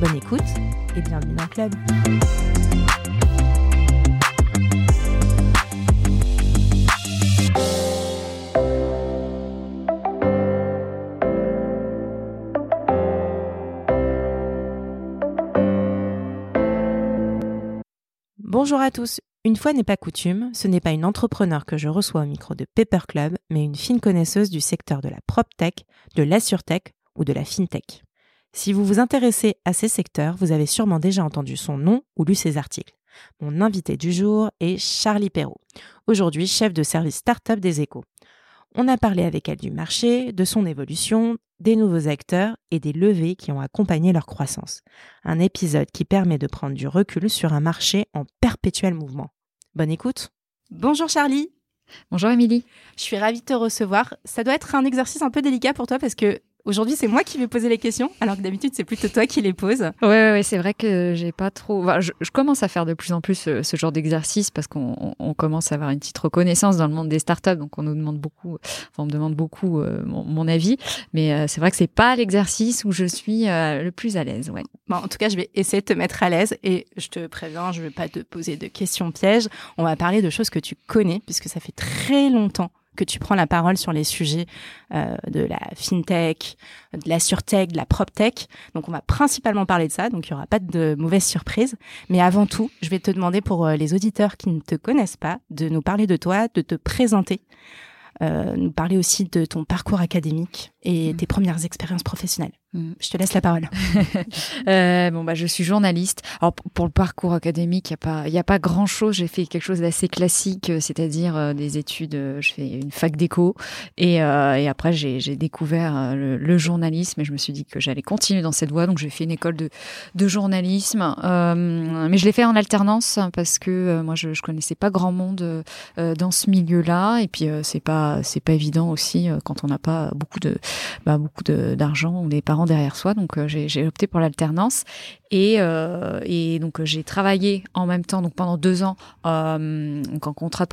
Bonne écoute et bienvenue dans le club. Bonjour à tous. Une fois n'est pas coutume, ce n'est pas une entrepreneur que je reçois au micro de Paper Club, mais une fine connaisseuse du secteur de la PropTech, de l'AssureTech ou de la FinTech. Si vous vous intéressez à ces secteurs, vous avez sûrement déjà entendu son nom ou lu ses articles. Mon invité du jour est Charlie Perrault, aujourd'hui chef de service startup des échos. On a parlé avec elle du marché, de son évolution, des nouveaux acteurs et des levées qui ont accompagné leur croissance. Un épisode qui permet de prendre du recul sur un marché en perpétuel mouvement. Bonne écoute. Bonjour Charlie. Bonjour Émilie. Je suis ravie de te recevoir. Ça doit être un exercice un peu délicat pour toi parce que Aujourd'hui, c'est moi qui vais poser les questions, alors que d'habitude, c'est plutôt toi qui les poses. Ouais, ouais, ouais c'est vrai que j'ai pas trop. je, commence à faire de plus en plus ce, genre d'exercice parce qu'on commence à avoir une petite reconnaissance dans le monde des startups, donc on nous demande beaucoup, enfin, on me demande beaucoup euh, mon, avis, mais euh, c'est vrai que c'est pas l'exercice où je suis euh, le plus à l'aise. Ouais. Bon, en tout cas, je vais essayer de te mettre à l'aise et je te préviens, je vais pas te poser de questions pièges. On va parler de choses que tu connais puisque ça fait très longtemps que tu prends la parole sur les sujets euh, de la fintech, de la surtech, de la proptech. Donc on va principalement parler de ça, donc il y aura pas de mauvaises surprises. Mais avant tout, je vais te demander pour euh, les auditeurs qui ne te connaissent pas, de nous parler de toi, de te présenter, euh, nous parler aussi de ton parcours académique et mmh. tes premières expériences professionnelles. Mm. Je te laisse la parole. euh, bon bah je suis journaliste. Alors pour le parcours académique, il y a pas y a pas grand chose. J'ai fait quelque chose d'assez classique, euh, c'est-à-dire euh, des études. Je fais une fac d'éco et, et après j'ai découvert le, journalisme et je me suis dit que j'allais continuer dans cette voie. Donc j'ai fait une école de de journalisme, mais je l'ai fait en alternance parce que moi je, je connaissais pas grand monde dans ce milieu-là et puis c'est pas c'est pas évident aussi quand on n'a pas beaucoup de bah, beaucoup d'argent ou des parents derrière soi. Donc euh, j'ai opté pour l'alternance et, euh, et donc j'ai travaillé en même temps donc pendant deux ans euh, en contrat de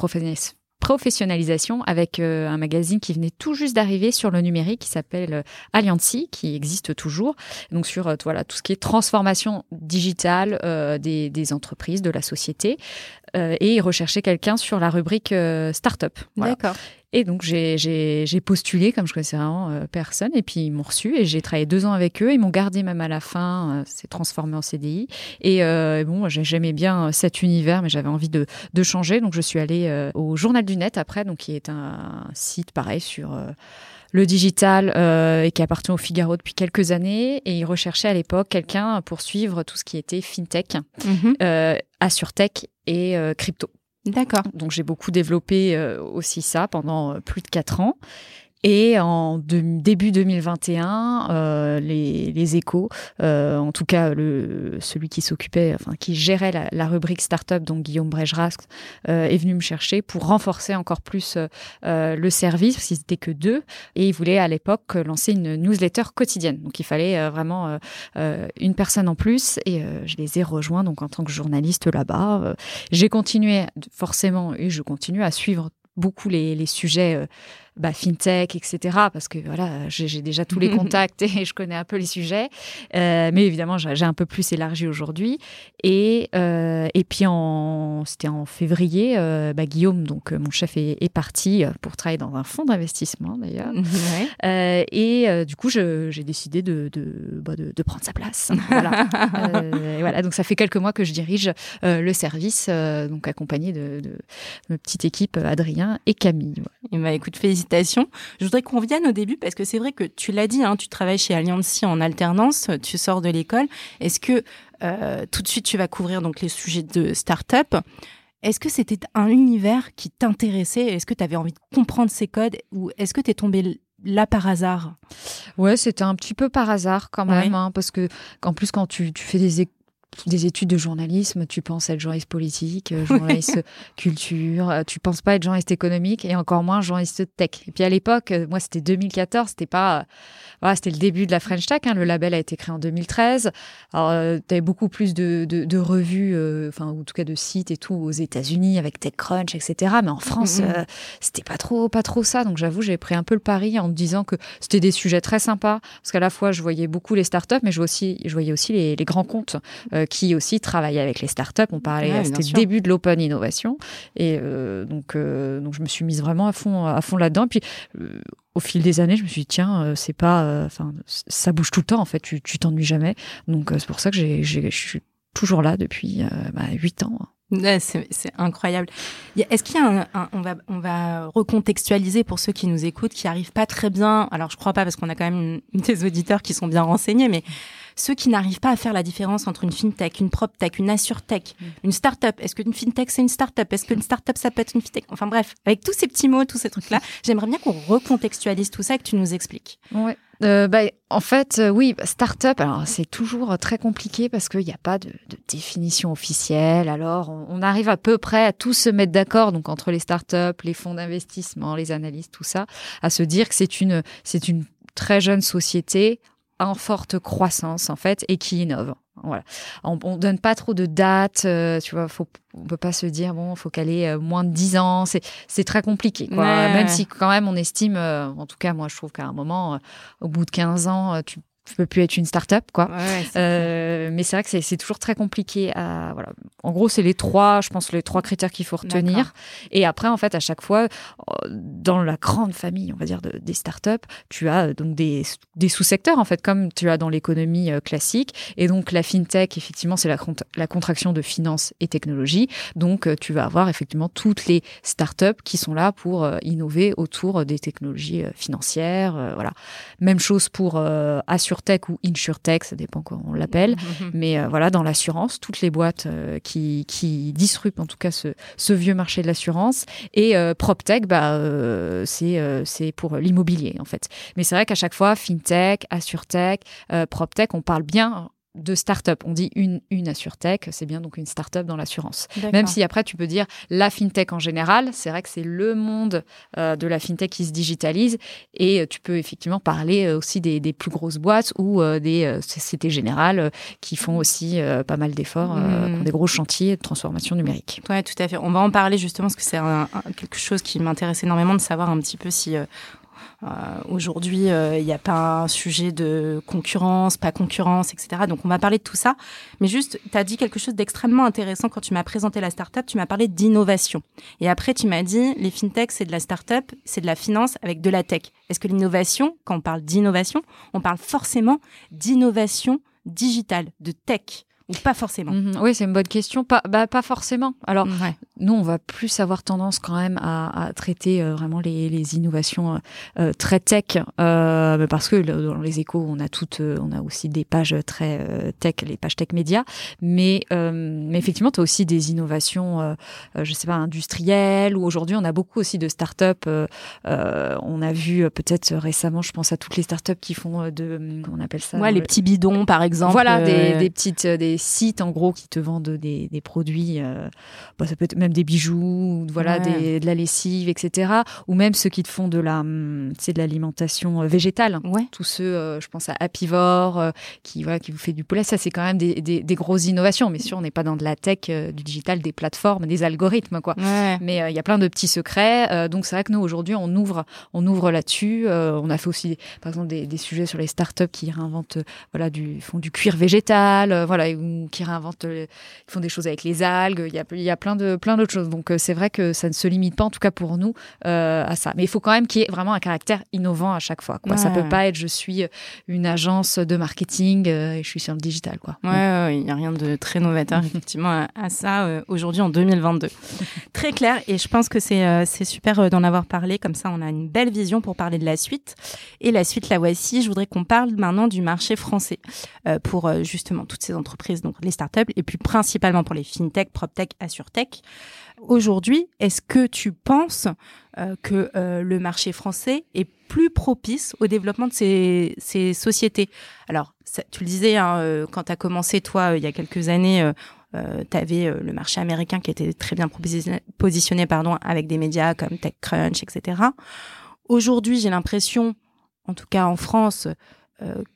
professionnalisation avec un magazine qui venait tout juste d'arriver sur le numérique qui s'appelle Alliancy, qui existe toujours. Donc sur voilà tout ce qui est transformation digitale des, entreprises, de la société, et rechercher quelqu'un sur la rubrique start-up. D'accord. Et donc j'ai postulé comme je connaissais vraiment euh, personne et puis ils m'ont reçu et j'ai travaillé deux ans avec eux. Ils m'ont gardé même à la fin, euh, c'est transformé en CDI. Et euh, bon, j'aimais bien cet univers, mais j'avais envie de, de, changer. Donc je suis allée au Journal du Net après, donc qui est un, site pareil sur le digital et qui appartient au Figaro depuis quelques années. Et ils recherchaient à l'époque quelqu'un pour suivre tout ce qui était fintech, mm assurtech et crypto. D'accord. Donc j'ai beaucoup développé euh, aussi ça pendant euh, plus de quatre ans. Et en début 2021, euh, les, les, échos, euh, en tout cas le, celui qui s'occupait, enfin qui gérait la, la, rubrique startup, donc Guillaume Brejras, euh, est venu me chercher pour renforcer encore plus euh, le service, parce qu'ils n'étaient que deux, et il voulait à l'époque lancer une newsletter quotidienne. Donc il fallait euh, vraiment euh, une personne en plus, et je les ai rejoints donc en tant que journaliste là-bas. J'ai continué forcément, et je continue à suivre beaucoup les, les sujets bah, fintech, etc. Parce que voilà, j'ai déjà tous les contacts et je connais un peu les sujets. Euh, mais évidemment, j'ai un peu plus élargi aujourd'hui. Et, euh, et puis, c'était en février, euh, bah, Guillaume, donc mon chef, est, est, parti pour travailler dans un fonds d'investissement d'ailleurs. et du coup, j'ai décidé de, de, bah, de, de, prendre sa place. voilà. voilà. Donc, ça fait quelques mois que je dirige le service, donc accompagné de, de, ma petite équipe Adrien et Camille. Et bah, écoute, félicitations je voudrais qu'on vienne au début parce que c'est vrai que tu l'as dit, hein, tu travailles chez Alliancy en alternance, tu sors de l'école. Est-ce que euh, tout de suite tu vas couvrir donc les sujets de start-up? Est-ce que c'était un univers qui t'intéressait? Est-ce que tu avais envie de comprendre ces codes ou est-ce que tu es tombé là par hasard? Ouais, c'était un petit peu par hasard quand même, hein, parce que en plus quand tu, tu fais des des études de journalisme, tu penses être journaliste politique, euh, journaliste culture, euh, tu penses pas être journaliste économique et encore moins journaliste tech. Et puis à l'époque, euh, moi c'était 2014, c'était pas, voilà, c'était le début de la French Tech. Hein, le label a été créé en 2013. Alors tu avais beaucoup plus de, de, de revues, enfin ou en tout cas de sites et tout aux États-Unis avec TechCrunch, etc. Mais en France, mm-hmm. c'était pas trop, pas trop ça. Donc j'avoue, j'ai pris un peu le pari en me disant que c'était des sujets très sympas parce qu'à la fois je voyais beaucoup les startups, mais je, voyais aussi, je voyais aussi les, les grands comptes qui aussi travaillait avec les startups. On parlait, c'était le début de l'open innovation. Et euh, donc, euh, donc, je me suis mise vraiment à fond, à fond là-dedans. Puis, euh, au fil des années, je me suis dit, tiens, c'est pas, enfin, ça bouge tout le temps, en fait, tu t'ennuies jamais. Donc, c'est pour ça que je suis toujours là depuis bah, 8 ans. C'est incroyable. Est-ce qu'il y a un, on va on va recontextualiser pour ceux qui nous écoutent qui arrivent pas très bien? Alors je crois pas parce qu'on a quand même des auditeurs qui sont bien renseignés, mais ceux qui n'arrivent pas à faire la différence entre une fintech, une proptech, une assurtech, mm. une startup. Est-ce qu'une fintech c'est une startup? Est-ce qu'une startup ça peut être une fintech? Enfin bref, avec tous ces petits mots, tous ces trucs-là, j'aimerais bien qu'on recontextualise tout ça et que tu nous expliques. Ouais. Euh, bah, en fait, euh, oui, start-up, alors c'est toujours très compliqué parce qu'il n'y a pas de, de, définition officielle. Alors, on, on, arrive à peu près à tous se mettre d'accord, donc entre les start-up, les fonds d'investissement, les analystes, tout ça, à se dire que c'est une, c'est une très jeune société en forte croissance en fait et qui innove. Voilà. On, on donne pas trop de dates, euh, tu vois, faut, on peut pas se dire bon, faut qu'elle ait euh, moins de 10 ans, c'est c'est très compliqué quoi. Même si quand même on estime euh, en tout cas moi je trouve qu'à un moment au bout de 15 ans tu tu peux plus être une start-up quoi. euh, mais c'est vrai que c'est toujours très compliqué à voilà. En gros, c'est les trois, je pense les trois critères qu'il faut retenir. Et après en fait à chaque fois dans la grande famille, on va dire de, des start-up, tu as donc des, des sous-secteurs en fait comme tu as dans l'économie euh, classique et donc la fintech effectivement, c'est la, la contraction de finance et technologie. Donc euh, tu vas avoir effectivement toutes les start-up qui sont là pour euh, innover autour des technologies financières, voilà. Même chose pour assurer tech ou insurtech, ça dépend comment on l'appelle. Mhm. Mais euh, voilà, dans l'assurance, toutes les boîtes euh, qui, qui disruptent en tout cas ce, ce vieux marché de l'assurance. Et euh, PropTech, bah, c'est c'est pour l'immobilier en fait. Mais c'est vrai qu'à chaque fois, FinTech, AssureTech, PropTech, on parle bien de start-up. On dit une, une AssureTech, c'est bien donc une start-up dans l'assurance. Même si après tu peux dire la FinTech en général, c'est vrai que c'est le monde euh, de la FinTech qui se digitalise et euh, tu peux effectivement parler euh, aussi des, des plus grosses boîtes ou des sociétés générales qui font aussi pas mal d'efforts, mmh. des gros chantiers de transformation numérique. Oui, tout à fait. On va en parler justement parce que c'est quelque chose qui m'intéresse énormément de savoir un petit peu si euh, aujourd'hui, euh, il n'y a pas un sujet de concurrence, pas concurrence, etc. Donc, on va parler de tout ça. Mais juste, tu as dit quelque chose d'extrêmement intéressant quand tu m'as présenté la startup. Tu m'as parlé d'innovation. Et après, tu m'as dit, les fintechs, c'est de la startup, c'est de la finance avec de la tech. Est-ce que l'innovation, quand on parle d'innovation, on parle forcément d'innovation digitale, de tech? Ou pas forcément mhm. Oui, c'est une bonne question. Pas, bah, pas forcément. Alors, nous, on va plus avoir tendance quand même à, à traiter euh, vraiment les, les innovations euh, euh très tech, euh, parce que dans les échos, on a toutes, euh, on a aussi des pages très tech, les pages tech médias. Mais, mais effectivement, tu as aussi des innovations, je sais pas, industrielles. Ou aujourd'hui, on a beaucoup aussi de startups. on a vu peut-être récemment, je pense à toutes les startups qui font de, on appelle ça. Ouais, les petits bidons, par exemple. Voilà, des, des petites, des sites en gros qui te vendent des, des produits, euh, bah, ça peut être même des bijoux, voilà, des, de la lessive, etc. Ou même ceux qui te font de la, hum, c'est de l'alimentation euh, végétale. Ouais. Tous ceux, euh, je pense à Apivore, qui voilà, qui vous fait du poulet. Ça, c'est quand même des, des, des, grosses innovations. Mais sûr, on n'est pas dans de la tech, du digital, des plateformes, des algorithmes, quoi. Mais il y a plein de petits secrets. donc c'est vrai que nous aujourd'hui, on ouvre, on ouvre là-dessus. on a fait aussi, par exemple, des, des sujets sur les startups qui réinventent, voilà, du font du cuir végétal, voilà, qui réinventent, euh, qui font des choses avec les algues. Il y a, il y a plein de plein d'autres choses. Donc euh, c'est vrai que ça ne se limite pas, en tout cas pour nous, euh, à ça. Mais il faut quand même qu'il y ait vraiment un caractère innovant à chaque fois. Quoi. Ça peut pas être je suis une agence de marketing et je suis sur le digital. Quoi. Ouais, il n'y a rien de très novateur effectivement à, ça aujourd'hui en 2022. très clair et je pense que c'est c'est super d'en avoir parlé. Comme ça, on a une belle vision pour parler de la suite. Et la suite, la voici. Je voudrais qu'on parle maintenant du marché français pour justement toutes ces entreprises donc les startups, et puis principalement pour les fintech, proptech, assurtech. aujourd'hui, est-ce que tu penses que le marché français est plus propice au développement de ces, sociétés? Alors, tu le disais, hein, quand tu as commencé, toi, il y a quelques années, tu avais le marché américain qui était très bien positionné, pardon, avec des médias comme TechCrunch, etc. Aujourd'hui, j'ai l'impression, en tout cas en France,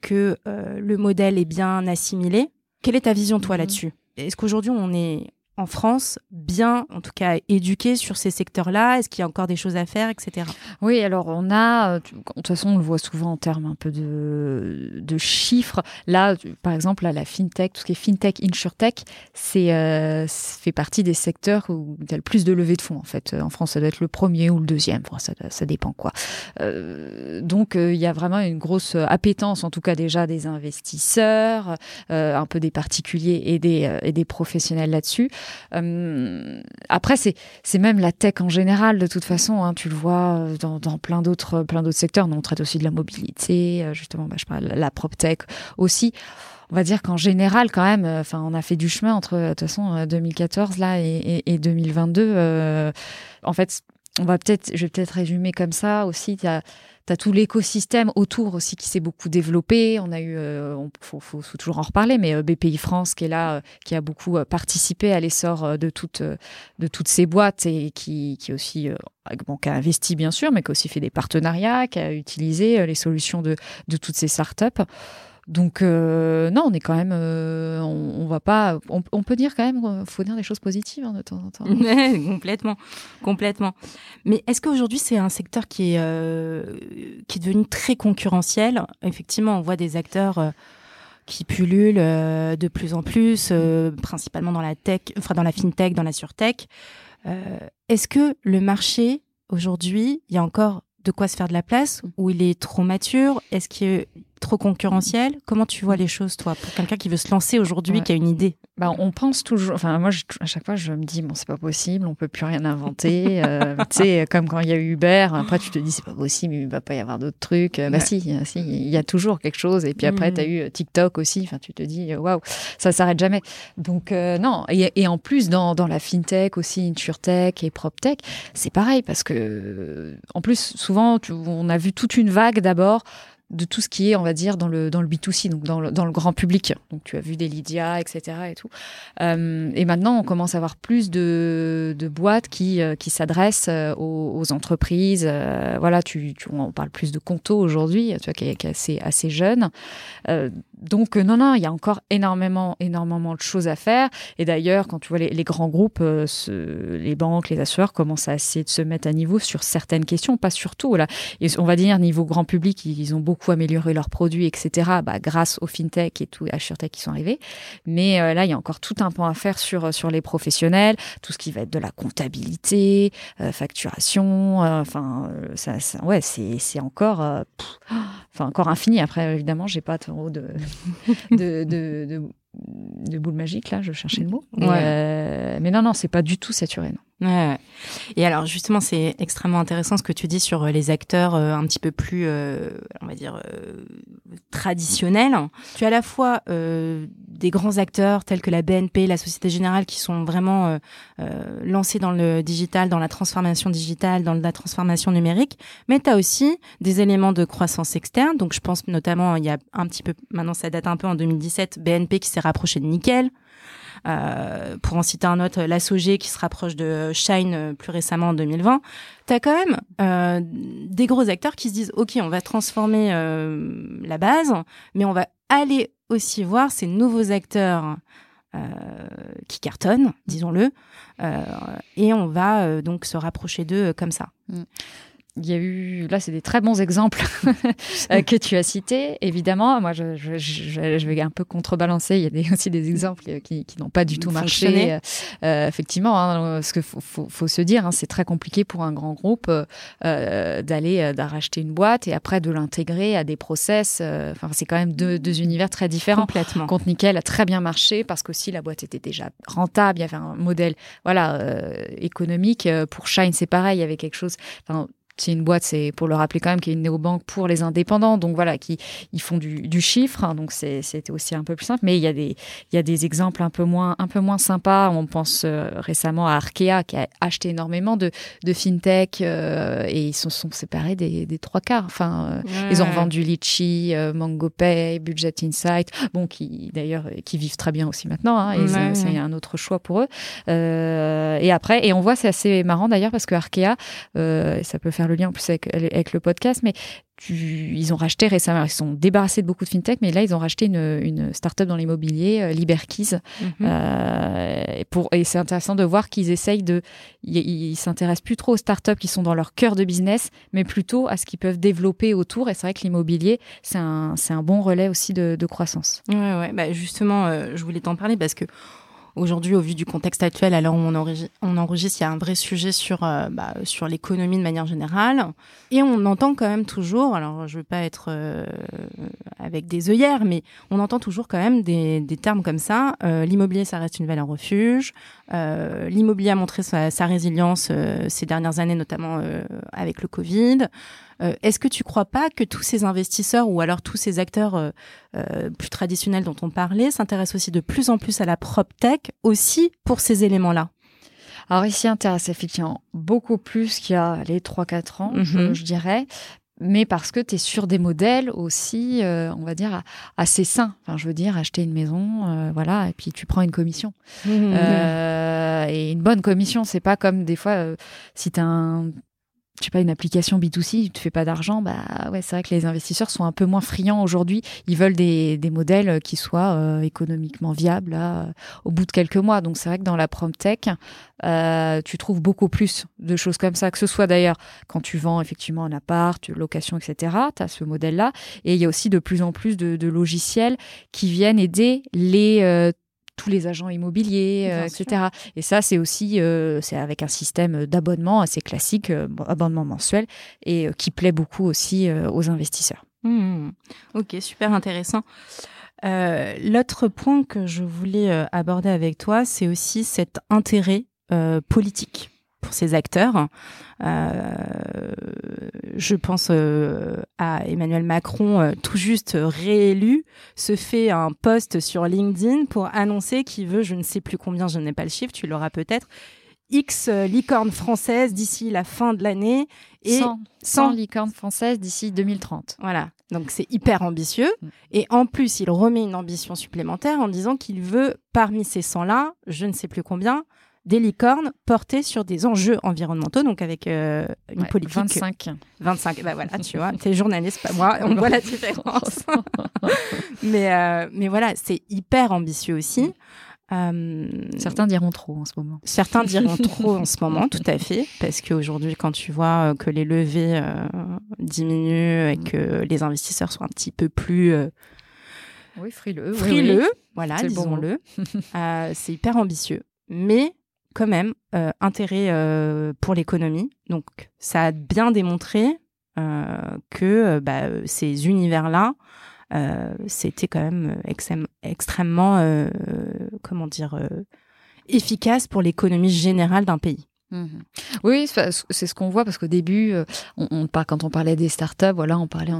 que le modèle est bien assimilé. Quelle est ta vision, toi, mm-hmm. là-dessus? Est-ce qu'aujourd'hui, on est en France bien, en tout cas, éduqués sur ces secteurs-là? Est-ce qu'il y a encore des choses à faire, etc. Oui, alors on a, euh, de toute façon, on le voit souvent en termes un peu de, de chiffres. Là, par exemple, là, la fintech, tout ce qui est fintech, insurtech, c'est euh, fait partie des secteurs où il y a le plus de levées de fonds. En fait, en France, ça doit être le premier ou le deuxième. ça, ça dépend quoi. Euh, donc, il y a vraiment une grosse appétence, en tout cas déjà des investisseurs, un peu des particuliers et des, et des professionnels là-dessus. Euh, après, c'est même la tech en général de toute façon. Hein, tu le vois euh, dans, plein d'autres d'autres secteurs. On traite aussi de la mobilité, euh, justement. Bah, je parle la prop tech aussi on va dire qu'en général, quand même, enfin, on a fait du chemin entre, de toute façon, 2014 là et, et, 2022. en fait, on va peut-être, je vais peut-être résumer comme ça aussi. Tu tout l'écosystème autour aussi qui s'est beaucoup développé. On a eu, euh, faut, faut, toujours en reparler, mais euh, BPI France qui est là, euh, qui a beaucoup participé à l'essor de toutes, de toutes ces boîtes et qui, qui aussi bon, qui a investi bien sûr, mais qui a aussi fait des partenariats, qui a utilisé les solutions de, de toutes ces startups. Donc euh, non, on est quand même, euh, on, va pas, on, peut dire quand même, euh, faut dire des choses positives hein, de temps en temps. complètement, complètement. Mais est-ce qu'aujourd'hui c'est un secteur qui est qui est devenu très concurrentiel? Effectivement, on voit des acteurs qui pullulent de plus en plus, principalement dans la tech, enfin dans la fintech, dans la surtech. est-ce que le marché aujourd'hui, il y a encore de quoi se faire de la place? Ou il est trop mature? Est-ce qu'il trop concurrentiel Comment tu vois les choses, toi, pour quelqu'un qui veut se lancer aujourd'hui, qui a une idée? Bah, on pense toujours. Enfin, moi, à chaque fois, je me dis bon, c'est pas possible, on peut plus rien inventer. Euh, tu sais, comme quand il y a eu Uber. Après, tu te dis c'est pas possible, il va pas y avoir d'autres trucs. Bah si, si, il y a toujours quelque chose. Et puis après, tu as mm. eu TikTok aussi. Enfin, tu te dis waouh, ça s'arrête jamais. Donc euh, non. Et, en plus, dans, dans la fintech aussi, insurtech et proptech, c'est pareil parce que en plus, souvent, on a vu toute une vague d'abord de tout ce qui est, on va dire, dans le, dans le B2C, donc dans le, dans le grand public. Donc tu as vu des Lydia, etc. et tout. Euh, et maintenant, on commence à avoir plus de, de boîtes qui, euh, qui s'adressent euh, aux, entreprises. voilà, tu, tu, on parle plus de Conto aujourd'hui, tu vois, qui est, assez, assez jeune. Donc non, non, il y a encore énormément, énormément de choses à faire. Et d'ailleurs, quand tu vois les, les grands groupes, les banques, les assureurs commencent à essayer de se mettre à niveau sur certaines questions, pas sur tout. Là. Et on va dire, niveau grand public, ils ont beaucoup améliorer leurs produits, etc., bah, grâce aux fintech et tout, à SureTech qui sont arrivés. Mais euh, là, il y a encore tout un point à faire sur, euh, sur les professionnels, tout ce qui va être de la comptabilité, euh, facturation, enfin, ça, ouais, c'est encore, enfin, encore infini. Après, évidemment, j'ai pas trop de, de, de, de, de boule magique, là, je cherchais le mot. Mais, mais non, non, c'est pas du tout saturé. Non. Ouais. Et alors justement, c'est extrêmement intéressant ce que tu dis sur euh, les acteurs euh, un petit peu plus, euh, on va dire, traditionnels. Tu as à la fois des grands acteurs tels que la BNP, la Société Générale, qui sont vraiment lancés dans le digital, dans la transformation digitale, dans la transformation numérique, mais tu as aussi des éléments de croissance externe. Donc je pense notamment, il y a un petit peu, maintenant ça date un peu en 2017, BNP qui s'est rapproché de Nickel. Euh, pour en citer un autre, la qui se rapproche de Shine euh, plus récemment en 2020, tu as quand même euh, des gros acteurs qui se disent, OK, on va transformer la base, mais on va aller aussi voir ces nouveaux acteurs qui cartonnent, disons-le, et on va donc se rapprocher d'eux comme ça. Mm il y a eu, là, c'est des très bons exemples euh, que tu as cités. Évidemment, moi, je, je, je, vais un peu contrebalancer. Il y a des, aussi des exemples qui, qui n'ont pas du tout marché. Euh, euh, effectivement, hein, ce qu'il faut, faut, faut, se dire, hein, c'est très compliqué pour un grand groupe euh, d'aller, d'arracher une boîte et après de l'intégrer à des process. Enfin, c'est quand même deux, deux, univers très différents. Complètement. Compte Nickel a très bien marché parce qu'aussi la boîte était déjà rentable. Il y avait un modèle, voilà, économique. Pour Shine, c'est pareil. Il y avait quelque chose. Enfin, c'est une boîte, c'est pour le rappeler quand même, qui est une néobanque pour les indépendants. Donc voilà, qui ils font du, du chiffre. Hein, donc c'était aussi un peu plus simple. Mais il y a des il y a des exemples un peu moins un peu moins sympas. On pense euh, récemment à Arkea qui a acheté énormément de, de fintech euh, et ils se sont séparés des, des trois quarts. Enfin, euh, ils ont vendu Litchi, MangoPay, Budget Insight. Bon, qui d'ailleurs qui vivent très bien aussi maintenant. Hein, et c'est un autre choix pour eux. et après, et on voit, c'est assez marrant d'ailleurs parce que Arkea, ça peut faire le lien en plus avec, avec le podcast, mais ils ont racheté récemment, ils sont débarrassés de beaucoup de fintech, mais là ils ont racheté une, une start-up dans l'immobilier, euh, Liberkeys. Mhm. euh, pour, et c'est intéressant de voir qu'ils essayent de, ils s'intéressent plus trop aux start-up qui sont dans leur cœur de business, mais plutôt à ce qu'ils peuvent développer autour. Et c'est vrai que l'immobilier, c'est un, c'est un bon relais aussi de, de croissance. Ouais, ouais. Bah justement, euh, je voulais t'en parler parce que Aujourd'hui, au vu du contexte actuel, alors on, enregistre, on enregistre, il y a un vrai sujet sur, euh, bah, sur l'économie de manière générale. Et on entend quand même toujours, alors je ne veux pas être euh, avec des œillères, mais on entend toujours quand même des, termes comme ça. Euh, l'immobilier, ça reste une valeur refuge. L'immobilier a montré sa résilience ces dernières années, notamment avec le Covid. Euh, est-ce que tu crois pas que tous ces investisseurs ou alors tous ces acteurs euh, euh, plus traditionnels dont on parlait s'intéressent aussi de plus en plus à la prop tech aussi pour ces éléments-là? Alors ici intéresse effectivement beaucoup plus qu'il y a les 3-4 ans, mhm. je, dirais, mais parce que tu es sur des modèles aussi, on va dire, assez sains. Enfin, je veux dire, acheter une maison, voilà, et puis tu prends une commission. Mhm. et une bonne commission, c'est pas comme des fois, si tu as un je sais pas, une application B2C, tu te fais pas d'argent, bah ouais, c'est vrai que les investisseurs sont un peu moins friands aujourd'hui. Ils veulent des, des modèles qui soient euh, économiquement viables là, euh, au bout de quelques mois. Donc c'est vrai que dans la PromTech, euh, tu trouves beaucoup plus de choses comme ça, que ce soit d'ailleurs quand tu vends effectivement un appart, location, etc. Tu as ce modèle-là. Et il y a aussi de plus en plus de, de logiciels qui viennent aider les euh, tous les agents immobiliers, euh, etc. Et ça, c'est aussi euh, c'est avec un système d'abonnement assez classique, euh, abonnement mensuel, et qui plaît beaucoup aussi aux investisseurs. Mmh. Ok, super intéressant. L'autre point que je voulais aborder avec toi, c'est aussi cet intérêt politique pour ces acteurs. Euh, je pense euh, à Emmanuel Macron, euh, tout juste réélu, se fait un post sur LinkedIn pour annoncer qu'il veut, je ne sais plus combien, je n'ai pas le chiffre, tu l'auras peut-être, X licornes françaises d'ici la fin de l'année et 100, 100 licornes françaises d'ici 2030. Voilà, donc c'est hyper ambitieux. Mm. Et en plus, il remet une ambition supplémentaire en disant qu'il veut, parmi ces 100-là, je ne sais plus combien, des licornes portées sur des enjeux environnementaux, donc avec euh, une politique. 25. 25, bah voilà, tu vois, t'es journaliste, pas moi, on voit la différence. mais, euh, mais voilà, c'est hyper ambitieux aussi. Euh, certains diront trop en ce moment. Certains diront trop en ce moment, tout à fait, parce qu'aujourd'hui, quand tu vois que les levées diminuent et que les investisseurs sont un petit peu plus oui, frileux, frileux, voilà, disons-le, c'est hyper ambitieux. Mais quand même euh, intérêt euh, pour l'économie. Donc ça a bien démontré euh, que bah, ces univers-là, c'était quand même extrêmement, comment dire, efficace pour l'économie générale d'un pays. Mmh oui, c'est ce qu'on voit parce qu'au début, quand on parlait des startups, voilà, on parlait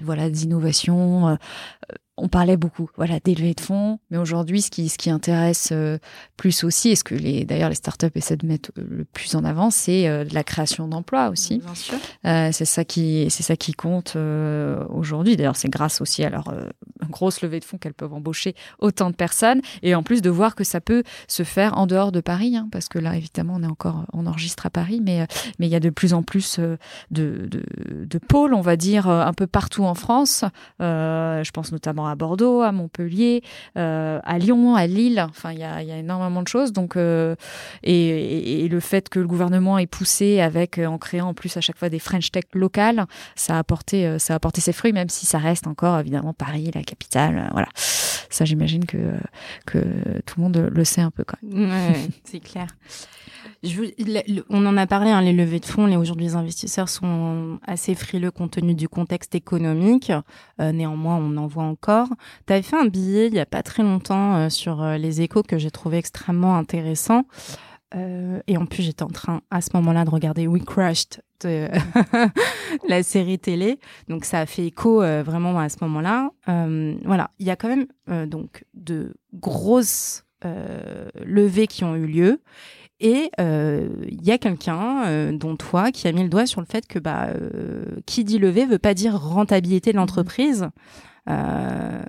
voilà d'innovation, on parlait beaucoup, voilà, d'élever de fonds. Mais aujourd'hui, ce qui, ce qui intéresse euh, plus aussi, et ce que les, d'ailleurs les startups essaient de mettre le plus en avant, c'est euh, la création d'emplois aussi. Bien sûr. Euh, c'est ça qui, c'est ça qui compte aujourd'hui. D'ailleurs, c'est grâce aussi à leur grosse levée de fonds qu'elles peuvent embaucher autant de personnes, et en plus de voir que ça peut se faire en dehors de Paris, hein, parce que là, évidemment, on est encore, enregistre à Paris, mais mais il y a de plus en plus de, de, de pôles, on va dire, un peu partout en France. je pense notamment à Bordeaux, à Montpellier, euh, à Lyon, à Lille. Enfin, il y a, énormément de choses. Donc, euh, et, le fait que le gouvernement ait poussé avec, euh, en créant en plus à chaque fois des French Tech locales, ça a apporté, ça a apporté ses fruits, même si ça reste encore évidemment Paris, la capitale. Voilà. Ça, j'imagine que, que tout le monde le sait un peu. Quoi. Ouais, c'est clair on en a parlé, hein, les levées de fonds. Les, aujourd'hui, les investisseurs sont assez frileux compte tenu du contexte économique. Euh, néanmoins, on en voit encore. Tu avais fait un billet il y a pas très longtemps euh, sur euh, les échos que j'ai trouvé extrêmement intéressant. Et en plus, j'étais en train à ce moment-là de regarder We Crushed, de la série télé. Donc ça a fait écho vraiment à ce moment-là. voilà, il y a quand même donc de grosses levées qui ont eu lieu. Et il y a quelqu'un, dont toi, qui a mis le doigt sur le fait que bah, qui dit lever veut pas dire rentabilité de l'entreprise. Euh,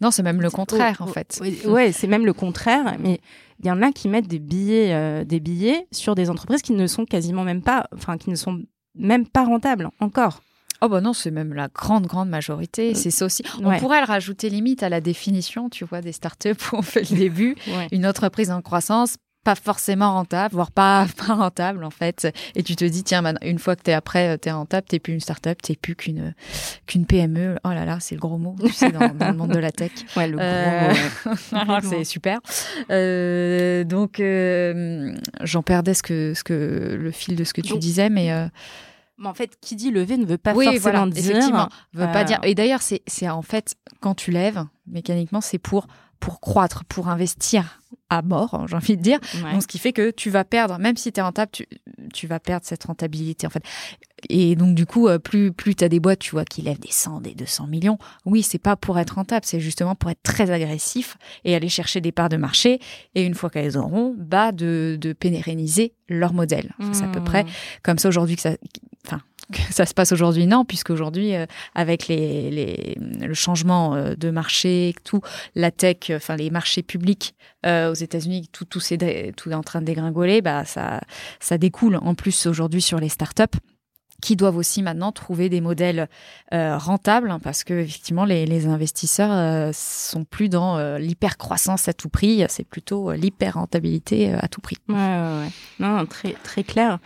non, c'est même le contraire en fait. Ouais, c'est même le contraire. Mais il y en a qui mettent des billets, euh, des billets sur des entreprises qui ne sont quasiment même pas, enfin qui ne sont même pas rentables encore. Oh bah non, c'est même la grande, grande majorité. Euh, c'est ça aussi. On pourrait le rajouter limite à la définition, tu vois, des startups où on fait le début. Une entreprise en croissance pas forcément rentable, voire pas, pas rentable en fait. Et tu te dis, tiens, une fois que tu es après, euh, tu es rentable, tu plus une start-up, tu plus qu'une qu'une PME. Oh là là, c'est le gros mot, tu sais, dans, le monde de la tech. Ouais, le gros euh, c'est super. Euh, donc, j'en perdais ce que, ce que, le fil de ce que tu disais, mais... Mais en fait, qui dit lever ne veut pas forcément voilà, dire. Effectivement, veut pas dire. Et d'ailleurs, c'est en fait quand tu lèves mécaniquement, c'est pour pour croître, pour investir à mort, hein, j'ai envie de dire. Donc, ce qui fait que tu vas perdre, même si tu es rentable, tu, tu, vas perdre cette rentabilité, en fait. Et donc, du coup, euh, plus, plus tu as des boîtes, tu vois, qui lèvent des 100, des 200 millions, oui, c'est pas pour être rentable, c'est justement pour être très agressif et aller chercher des parts de marché. Et une fois qu'elles auront, bah, de, de pérenniser leur modèle. C'est à peu près mmh. comme ça aujourd'hui que ça, enfin, ça se passe aujourd'hui. Non puisqu'aujourd'hui euh, avec les, les, le changement euh, de marché tout la tech enfin les marchés publics euh, aux États-Unis tout tout c'est tout est en train de dégringoler bah ça ça découle en plus aujourd'hui sur les startups qui doivent aussi maintenant trouver des modèles euh, rentables hein, parce que effectivement les, les investisseurs euh, sont plus dans euh, l'hyper croissance à tout prix, c'est plutôt l'hyper rentabilité à tout prix. Ouais, ouais, ouais. Non, très très clair.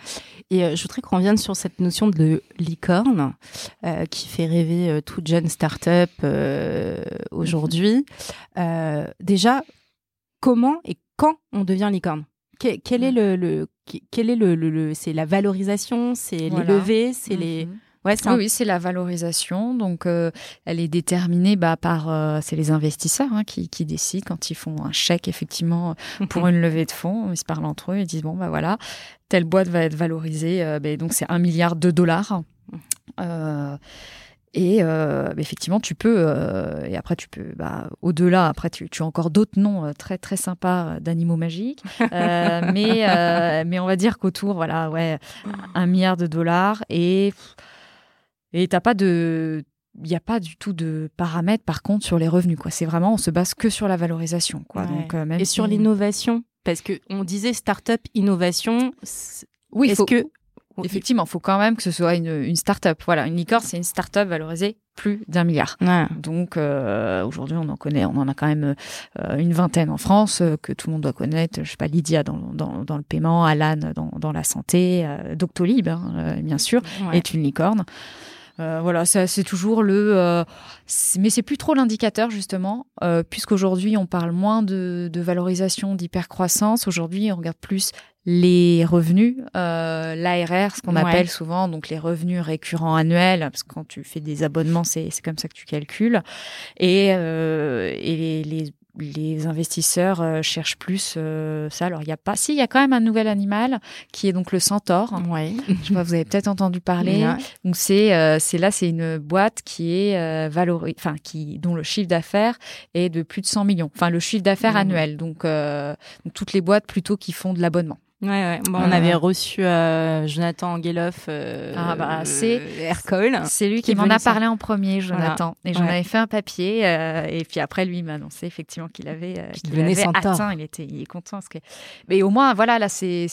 Et je voudrais qu'on revienne sur cette notion de licorne qui fait rêver toute jeune start-up aujourd'hui. déjà, comment et quand on devient licorne? Quel est le, le, quel est le, le, c'est la valorisation, c'est les levées, c'est les mhm. Ouais, oui, c'est la valorisation. Donc, euh, elle est déterminée bah, par euh, c'est les investisseurs hein, qui, qui, décident quand ils font un chèque effectivement pour une levée de fonds. Ils se parlent entre eux, ils disent bon bah voilà, telle boîte va être valorisée. Euh, ben, donc c'est un milliard de dollars. Et euh, effectivement, tu peux, euh, et après tu peux, bah, au-delà, après tu, tu, as encore d'autres noms euh, très très sympas d'animaux magiques, mais mais on va dire qu'autour, voilà, ouais, un milliard de dollars et et t'as pas de, il n'y a pas du tout de paramètres par contre sur les revenus, quoi. C'est vraiment, on se base que sur la valorisation, quoi. Donc même et sur l'innovation, parce que on disait start-up innovation. Oui, est-ce que Effectivement, il faut quand même que ce soit une, une start-up. Voilà, une licorne, c'est une start-up valorisée plus d'un milliard. Donc euh, aujourd'hui, on en connaît, on en a quand même euh, une vingtaine en France euh, que tout le monde doit connaître. Je sais pas, Lydia dans, dans, dans le paiement, Alan dans, dans la santé, Doctolib, hein, bien sûr, est une licorne. Voilà, c'est toujours le. mais c'est plus trop l'indicateur, justement, puisqu'aujourd'hui, on parle moins de, de valorisation, d'hypercroissance. Aujourd'hui, on regarde plus les revenus, euh, l'ARR, ce qu'on appelle souvent donc les revenus récurrents annuels, parce que quand tu fais des abonnements, c'est comme ça que tu calcules, et, euh, et les, les, investisseurs euh, cherchent plus euh, ça. Alors il y a pas, si il y a quand même un nouvel animal qui est donc le centaure. Ouais. Je sais pas, vous avez peut-être entendu parler. Donc c'est euh, c'est là, c'est une boîte qui est valorisée, enfin qui dont le chiffre d'affaires est de plus de 100 millions. Enfin le chiffre d'affaires mmh. annuel. Donc, donc toutes les boîtes plutôt qui font de l'abonnement. Ouais, ouais. Bon, on avait reçu euh, Jonathan Angeloff, euh, ah bah, c'est Aircall. C'est lui qui, m'en a parlé en premier, Jonathan. Et j'en avais fait un papier. Euh, et puis après, lui m'a annoncé effectivement qu'il avait, euh, qu'il avait atteint. Il était, il est content. Parce que... Mais au moins, voilà, là, c'est,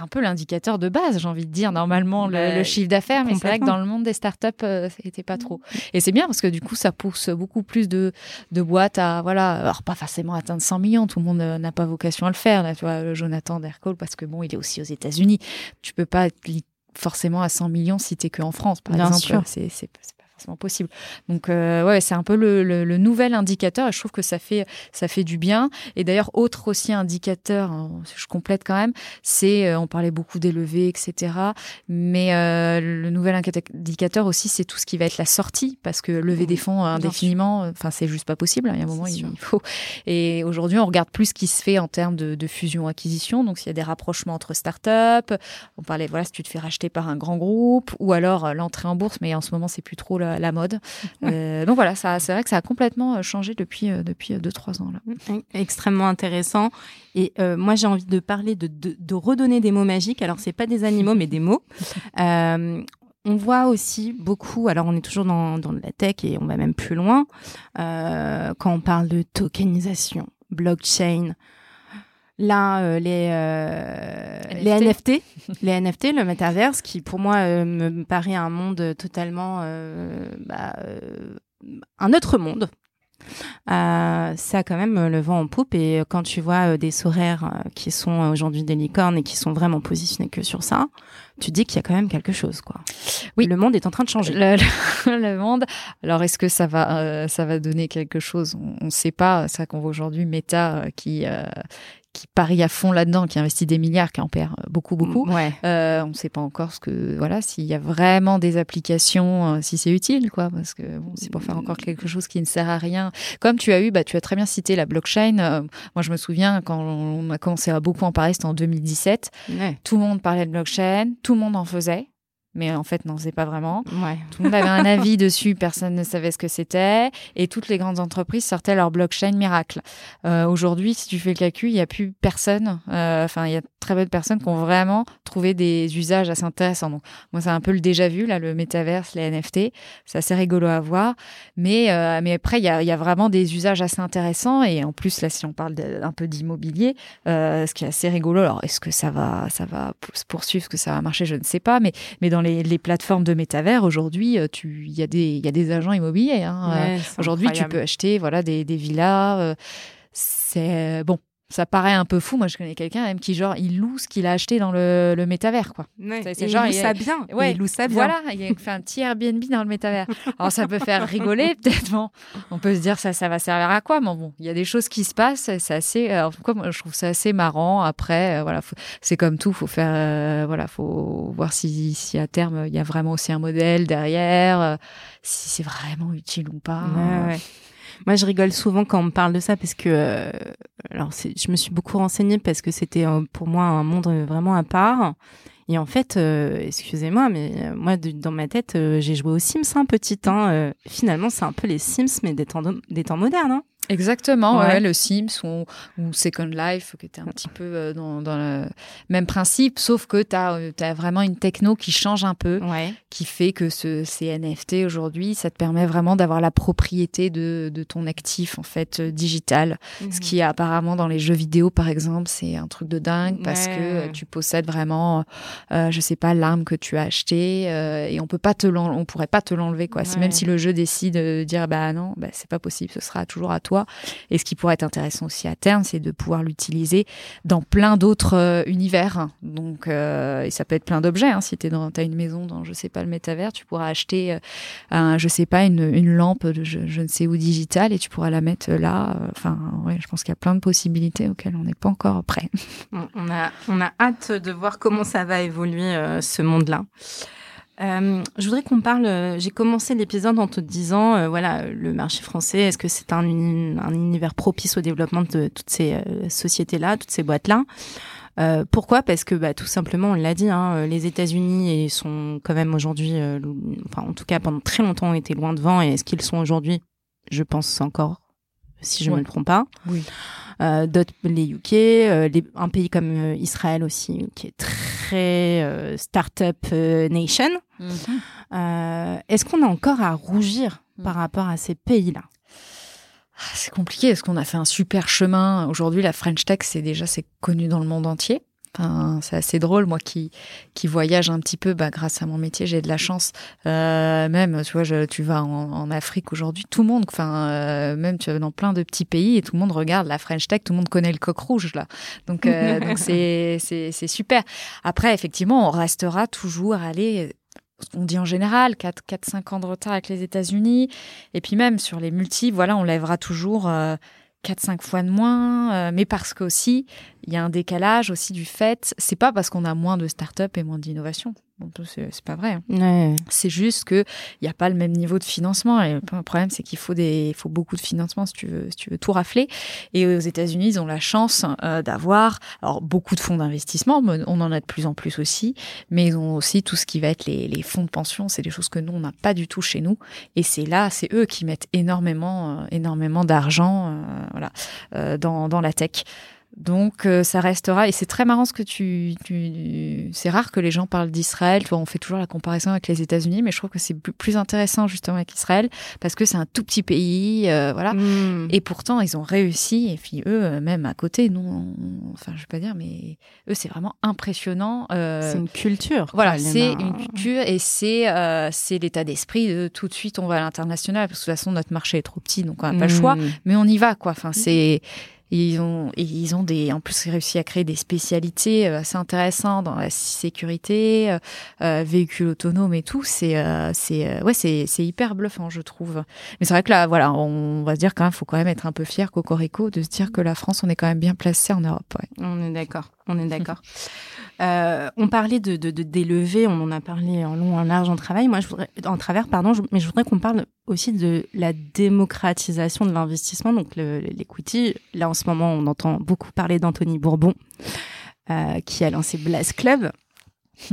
un peu l'indicateur de base, j'ai envie de dire, normalement, le, le chiffre d'affaires. Mais c'est vrai que dans le monde des startups, euh, c'était pas trop. Et c'est bien parce que du coup, ça pousse beaucoup plus de, de boîtes à, voilà, alors pas forcément atteindre 100 millions. Tout le monde n'a pas vocation à le faire. Là, tu vois, Jonathan d'Aircall, parce que bon, il est aussi aux États-Unis. Tu peux pas être forcément à 100 millions si tu es que en France, par exemple. C'est, effectivement possible. Donc ouais, c'est un peu le, nouvel indicateur et je trouve que ça fait ça fait du bien. Et d'ailleurs, autre aussi indicateur, hein, je complète quand même, c'est on parlait beaucoup d'élevé, etc. Mais le nouvel indicateur aussi, c'est tout ce qui va être la sortie parce que lever des fonds indéfiniment, enfin c'est juste pas possible. Il y a un moment, il, faut. Et aujourd'hui, on regarde plus ce qui se fait en termes de, de fusion-acquisition. Donc, s'il y a des rapprochements entre startups, on parlait, voilà, si tu te fais racheter par un grand groupe, ou alors euh, l'entrée en bourse, mais en ce moment, c'est plus trop la, mode. Euh, donc voilà, ça, c'est vrai que ça a complètement euh, changé depuis depuis deux trois ans là. Mmh, extrêmement intéressant. Et moi, j'ai envie de parler de, de, de, redonner des mots magiques. Alors, c'est pas des animaux, mais des mots. On voit aussi beaucoup, alors on est toujours dans, dans la tech et on va même plus loin, euh, quand on parle de tokenisation, blockchain, là euh, les euh, les NFT les NFT le metaverse qui pour moi euh, me paraît un monde totalement bah, un autre monde ça a quand même le vent en poupe. Et quand tu vois des soraires qui sont aujourd'hui des licornes et qui sont vraiment positionnés que sur ça, tu dis qu'il y a quand même quelque chose, quoi. Oui, le monde est en train de changer. Le, monde. Alors, est-ce que ça va, ça va donner quelque chose? On ne sait pas. C'est ça qu'on voit aujourd'hui Meta qui qui parie à fond là-dedans, qui investit des milliards, qui en perd beaucoup, beaucoup. Ouais. Euh, on ne sait pas encore ce que, voilà, s'il y a vraiment des applications, euh, si c'est utile, quoi, parce que bon, c'est pour faire encore quelque chose qui ne sert à rien. Comme tu as eu, bah, tu as très bien cité la blockchain. Euh, moi, je me souviens quand on a commencé à beaucoup en parler, c'était en 2017. Tout le monde parlait de blockchain, tout le monde en faisait mais en fait, non, c'est pas vraiment. Ouais. Tout le monde avait un avis dessus, personne ne savait ce que c'était, et toutes les grandes entreprises sortaient leur blockchain miracle. Euh, Aujourd'hui, si tu fais le calcul, il n'y a plus personne, euh, enfin, il y a très peu de personnes qui ont vraiment trouvé des usages assez intéressants. Donc, moi, c'est un peu le déjà vu, là, le métaverse, les NFT, c'est assez rigolo à voir, mais, euh, mais après, il y a, y a, vraiment des usages assez intéressants, et en plus, là, si on parle un peu d'immobilier, ce qui est assez rigolo, alors, est-ce que ça va, ça va se poursuivre, est-ce que ça va marcher, je ne sais pas, mais, mais dans les, plateformes de métavers, aujourd'hui, euh, il y, a des, y a des agents immobiliers. Hein. Euh, aujourd'hui, tu peux acheter voilà, des, des villas. Euh, c'est bon, ça paraît un peu fou. Moi, je connais quelqu'un même qui, genre, il loue ce qu'il a acheté dans le, le métavers, quoi. c'est genre, il loue ça bien. Ouais, il loue ça bien. Voilà, il fait un petit Airbnb dans le métavers. Alors, ça peut faire rigoler, peut-être. Bon, on peut se dire, ça, ça va servir à quoi? Mais bon, il y a des choses qui se passent. C'est assez, euh, en tout cas, moi, je trouve ça assez marrant. Après, euh, voilà, c'est comme tout. Faut faire, euh, voilà, faut voir si, si à terme, il y a vraiment aussi un modèle derrière, si c'est vraiment utile ou pas. Ouais, moi, je rigole souvent quand on me parle de ça parce que, euh, alors, je me suis beaucoup renseignée parce que c'était euh, pour moi un monde vraiment à part. Et en fait, euh, excusez-moi, mais moi, dans ma tête, j'ai joué aux Sims, un petit. Hein, finalement, c'est un peu les Sims, mais des temps, des temps modernes. Hein. Exactement, ouais. le Sims ou, ou, Second Life, qui était un petit peu euh, dans, dans, le même principe, sauf que tu as, euh, as, vraiment une techno qui change un peu, ouais. qui fait que ce, ces NFT aujourd'hui, ça te permet vraiment d'avoir la propriété de, de, ton actif en fait euh, digital. Ce mhm. qui apparemment dans les jeux vidéo, par exemple, c'est un truc de dingue parce que tu possèdes vraiment, euh, je sais pas, l'arme que tu as achetée euh, et on peut pas te on pourrait pas te l'enlever quoi. Même si le jeu décide de dire bah non, bah, c'est pas possible, ce sera toujours à toi et ce qui pourrait être intéressant aussi à terme, c'est de pouvoir l'utiliser dans plein d'autres euh, univers. Donc, euh, ça peut être plein d'objets. Hein. Si tu as une maison dans, je sais pas, le métavers, tu pourras acheter, euh, je sais pas, une, lampe de je, ne sais où digitale et tu pourras la mettre là. Enfin, je pense qu'il y a plein de possibilités auxquelles on n'est pas encore prêt. On a hâte de voir comment ça va évoluer ce monde-là. Euh, je voudrais qu'on parle. Euh, j'ai commencé l'épisode en te disant, euh, voilà, le marché français, est-ce que c'est un, un, univers propice au développement de toutes ces euh, sociétés-là, toutes ces boîtes-là? Pourquoi? Parce que, bah, tout simplement, on l'a dit, hein, les États-Unis sont quand même aujourd'hui, enfin, en tout cas, pendant très longtemps, ont été loin devant. Et est-ce qu'ils sont aujourd'hui? Je pense encore, si je ne me trompe pas. Oui. Euh, d'autres les UK, euh, les, un pays comme euh, Israël aussi qui est très start-up nation. Mhm. Est-ce qu'on a encore à rougir mhm. par rapport à ces pays-là? Ah, c'est compliqué parce qu'on a fait un super chemin. Aujourd'hui, la French Tech, c'est déjà c'est connu dans le monde entier c'est assez drôle, moi qui qui voyage un petit peu, bah, grâce à mon métier, j'ai de la chance. Euh, même, tu vois, je, tu vas en, en Afrique aujourd'hui, tout le monde, enfin, euh, même tu vas dans plein de petits pays et tout le monde regarde la French Tech, tout le monde connaît le coq rouge là. Donc, euh, donc c'est c'est c'est super. Après, effectivement, on restera toujours à aller on dit en général 4-5 ans de retard avec les États-Unis. Et puis même sur les multi, voilà, on lèvera toujours 4-5 fois de moins, mais parce qu'aussi, il y a un décalage aussi du fait, c'est pas parce qu'on a moins de start-up et moins d'innovation. Bon, c'est pas vrai. Hein. C'est juste que il n'y a pas le même niveau de financement. Et le problème, c'est qu'il faut des, il faut beaucoup de financement si tu veux, si tu veux tout rafler. Et aux États-Unis, ils ont la chance euh, d'avoir, alors beaucoup de fonds d'investissement. On en a de plus en plus aussi, mais ils ont aussi tout ce qui va être les, les fonds de pension. C'est des choses que nous on n'a pas du tout chez nous. Et c'est là, c'est eux qui mettent énormément, euh, énormément d'argent, euh, voilà, dans, dans la tech. Donc euh, ça restera et c'est très marrant ce que tu, tu c'est rare que les gens parlent d'Israël. on fait toujours la comparaison avec les États-Unis, mais je trouve que c'est plus intéressant justement avec Israël parce que c'est un tout petit pays, euh, voilà. Hmm. Et pourtant ils ont réussi. Et puis eux, euh, même à côté, nous, enfin je vais pas dire, mais eux c'est vraiment impressionnant. c'est une culture. Voilà, c'est une culture et c'est c'est l'état d'esprit de tout de suite on va à l'international parce que de toute façon notre marché est trop petit donc on n'a pas le choix, hmm. mais on y va quoi. Enfin c'est ils ont, ils ont des, en plus réussi à créer des spécialités euh, assez intéressantes dans la sécurité, euh, euh véhicules autonomes et tout. C'est, euh, c'est, ouais, c'est, c'est hyper bluffant, je trouve. Mais c'est vrai que là, voilà, on va se dire quand même, faut quand même être un peu fier, Cocorico, de se dire que la France, on est quand même bien placé en Europe. Ouais. On est d'accord. On est d'accord. Euh, on parlait de, de, d'élever, on en a parlé en long, en large, en travail. Moi, je voudrais, en travers, pardon, mais je voudrais qu'on parle aussi de la démocratisation de l'investissement, donc l'equity. Là, en ce moment, on entend beaucoup parler d'Anthony Bourbon, euh, qui a lancé Blast Club.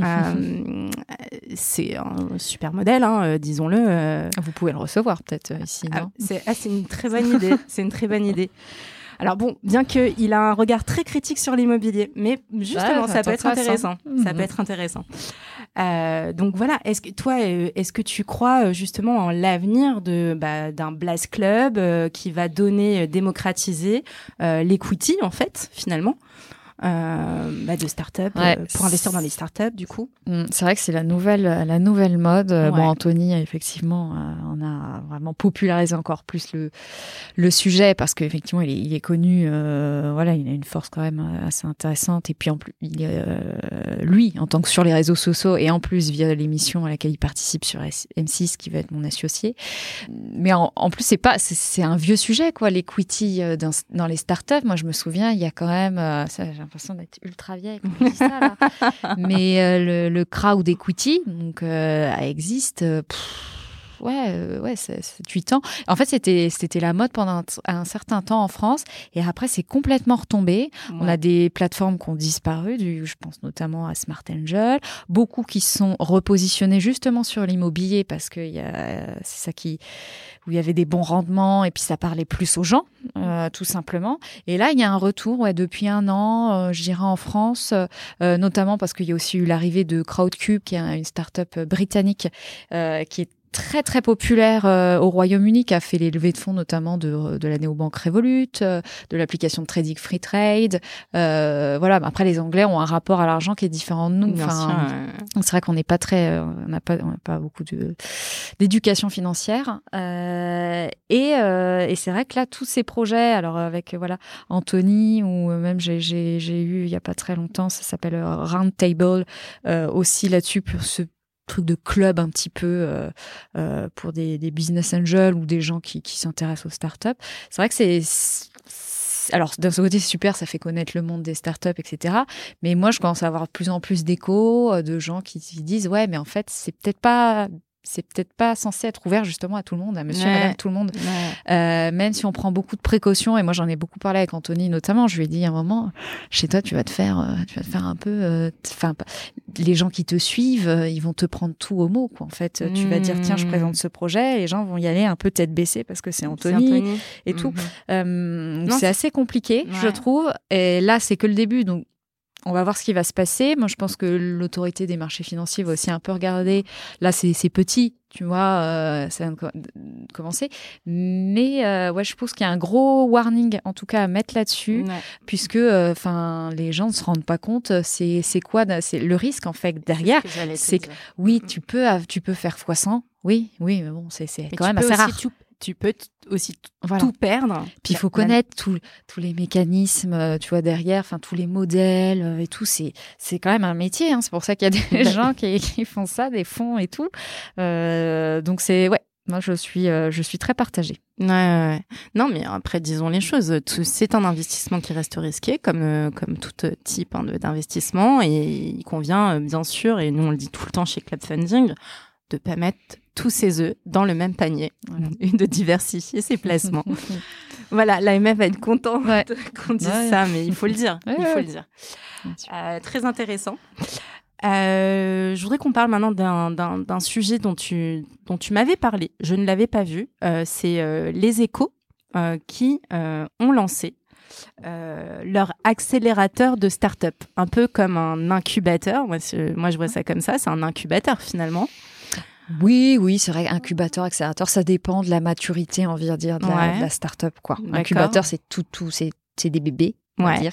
Euh, c'est un super modèle, hein, disons-le. Vous pouvez le recevoir peut-être ici. Ah, c'est, ah, c'est une très bonne idée. c'est une très bonne idée. Alors bon, bien qu'il a un regard très critique sur l'immobilier, mais justement, ça, peut être intéressant. Ça peut être intéressant. donc voilà, est-ce que toi, euh, est-ce que tu crois euh, justement en l'avenir de bah, d'un Blast Club euh, qui va donner, démocratiser l'equity en fait, finalement? euh, bah, de start-up euh, pour investir dans les start-up du coup mm, C'est vrai que c'est la nouvelle, la nouvelle mode. Bon, Anthony, effectivement, euh, on a vraiment popularisé encore plus le, le sujet parce qu'effectivement, il est, il est connu. voilà, il a une force quand même assez intéressante. Et puis en plus, il est, lui, en tant que sur les réseaux sociaux et en plus via l'émission à laquelle il participe sur M6, qui va être mon associé. Mais en, en plus, c'est pas, c'est un vieux sujet quoi, l'equity dans, dans les start-up. Moi, je me souviens, il y a quand même, ça, l'impression d'être ultra vieille quand dit ça. Là. Mais euh, le, le, crowd equity donc, euh, existe. Euh, ouais, euh, ouais, 8 ans. En fait, c'était c'était la mode pendant un, certain temps en France, et après c'est complètement retombé. On a des plateformes qui ont disparu, du, je pense notamment à Smart Angel, beaucoup qui sont repositionnés justement sur l'immobilier parce que c'est ça qui où il y avait des bons rendements et puis ça parlait plus aux gens, euh, tout simplement. Et là, il y a un retour, ouais, depuis un an, euh, je dirais en France, euh, notamment parce qu'il y a aussi eu l'arrivée de Crowdcube, qui est une start-up britannique qui est très très populaire euh, au Royaume-Uni, qui a fait les levées de fonds notamment de, de la néobanque Revolut, euh, de l'application Trading Free Trade. Euh, voilà. Après, les Anglais ont un rapport à l'argent qui est différent de nous. Enfin, c'est vrai qu'on n'est pas très, on n'a pas, on n'a pas beaucoup d'éducation financière. et et c'est vrai que là, tous ces projets, alors avec voilà Anthony ou même j'ai eu il y a pas très longtemps, ça s'appelle Roundtable aussi là-dessus pour ce truc de club un petit peu euh, euh, pour des, des, business angels ou des gens qui, qui s'intéressent aux startups. C'est vrai que c'est alors d'un côté c'est super, ça fait connaître le monde des startups, etc. Mais moi je commence à avoir de plus en plus d'échos euh, de gens qui disent ouais mais en fait c'est peut-être pas c'est peut-être pas censé être ouvert justement à tout le monde, à monsieur, madame, tout le monde. Euh, même si on prend beaucoup de précautions, et moi j'en ai beaucoup parlé avec Anthony notamment, je lui ai dit à un moment, chez toi tu vas te faire, euh, tu vas te faire un peu, euh, enfin, les gens qui te suivent, euh, ils vont te prendre tout au mot, quoi. En fait, tu vas dire tiens, je présente ce projet, les gens vont y aller un peu tête baissée parce que c'est Anthony, et tout. Mhm. c'est assez compliqué, je trouve. Et là, c'est que le début, donc on va voir ce qui va se passer. Moi, je pense que l'autorité des marchés financiers va aussi un peu regarder. Là, c'est petit, tu vois, euh, ça vient de commencer. Mais euh, ouais, je pense qu'il y a un gros warning, en tout cas, à mettre là-dessus, puisque, euh, enfin, les gens ne se rendent pas compte. C'est quoi C'est le risque en fait derrière. C'est que oui, tu peux tu peux faire x100. Oui, oui, mais bon, c'est quand même assez rare tu peux aussi tout perdre. Puis il faut connaître tous les mécanismes, euh, tu vois, derrière, enfin tous les modèles euh, et tout. C'est c'est quand même un métier. Hein. C'est pour ça qu'il y a des gens qui, qui, font ça, des fonds et tout. Euh, donc c'est ouais. Moi, je suis, je suis très partagée. Ouais, ouais, Non, mais après, disons les choses. C'est un investissement qui reste risqué, comme, comme tout type hein, d'investissement. Et il convient, bien sûr, et nous, on le dit tout le temps chez Club Funding, de pas mettre tous ses œufs dans le même panier et de diversifier ses placements. voilà, l'AMF va être contente qu'on dise ça, mais il faut le dire. il faut le dire. Euh, très intéressant. Euh, je voudrais qu'on parle maintenant d'un sujet dont tu, dont tu m'avais parlé. Je ne l'avais pas vu. Euh, c'est les échos qui ont lancé leur accélérateur de start-up, un peu comme un incubateur. Moi, moi, je vois ça comme ça. C'est un incubateur finalement. Oui, oui, c'est vrai. Incubateur, accélérateur, ça dépend de la maturité, on va dire, de la, start-up. Quoi. Incubateur, c'est tout, tout, c'est des bébés. On va dire.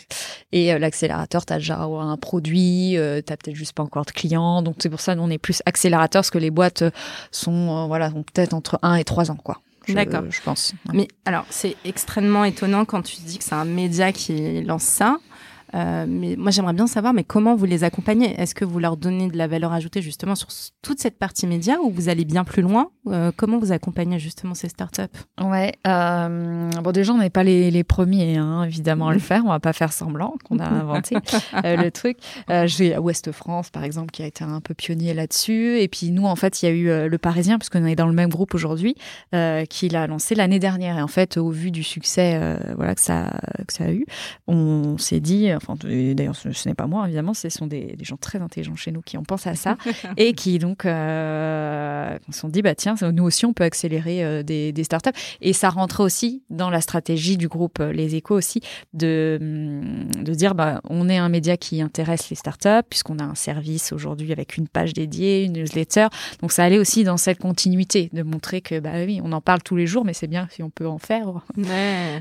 Et euh, l'accélérateur, tu as déjà un produit, euh, tu peut-être juste pas encore de clients. Donc c'est pour ça qu'on est plus accélérateur, parce que les boîtes sont, euh, voilà, peut-être entre 1 et 3 ans. quoi. D'accord. Je pense. Mais alors, c'est extrêmement étonnant quand tu dis que c'est un média qui lance ça. Euh, mais moi, j'aimerais bien savoir, mais comment vous les accompagnez? Est-ce que vous leur donnez de la valeur ajoutée justement sur toute cette partie média ou vous allez bien plus loin? Euh, Comment vous accompagnez justement ces startups Ouais, euh, bon déjà, on n'est pas les, les premiers, hein, évidemment, à le faire. On va pas faire semblant qu'on a inventé le truc. J'ai Ouest France, par exemple, qui a été un peu pionnier là-dessus. Et puis nous, en fait, il y a eu le Parisien, puisqu'on est dans le même groupe aujourd'hui, qui l'a lancé l'année dernière. Et en fait, au vu du succès voilà, que, ça, que ça a eu, on s'est dit enfin d'ailleurs ce, n'est pas moi évidemment, ce sont des, gens très intelligents chez nous qui ont pensé à ça et qui donc euh, se sont dit bah tiens nous aussi on peut accélérer euh, des, des, startups. Et ça rentre aussi dans la stratégie du groupe euh, Les Échos aussi de mm, de dire bah on est un média qui intéresse les startups puisqu'on a un service aujourd'hui avec une page dédiée, une newsletter. Donc ça allait aussi dans cette continuité de montrer que bah oui on en parle tous les jours mais c'est bien si on peut en faire.